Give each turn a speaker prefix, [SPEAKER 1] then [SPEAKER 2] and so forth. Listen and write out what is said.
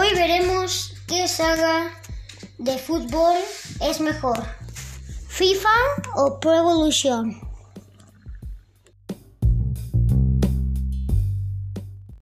[SPEAKER 1] Hoy veremos qué saga de fútbol es mejor, FIFA o Pro Evolution.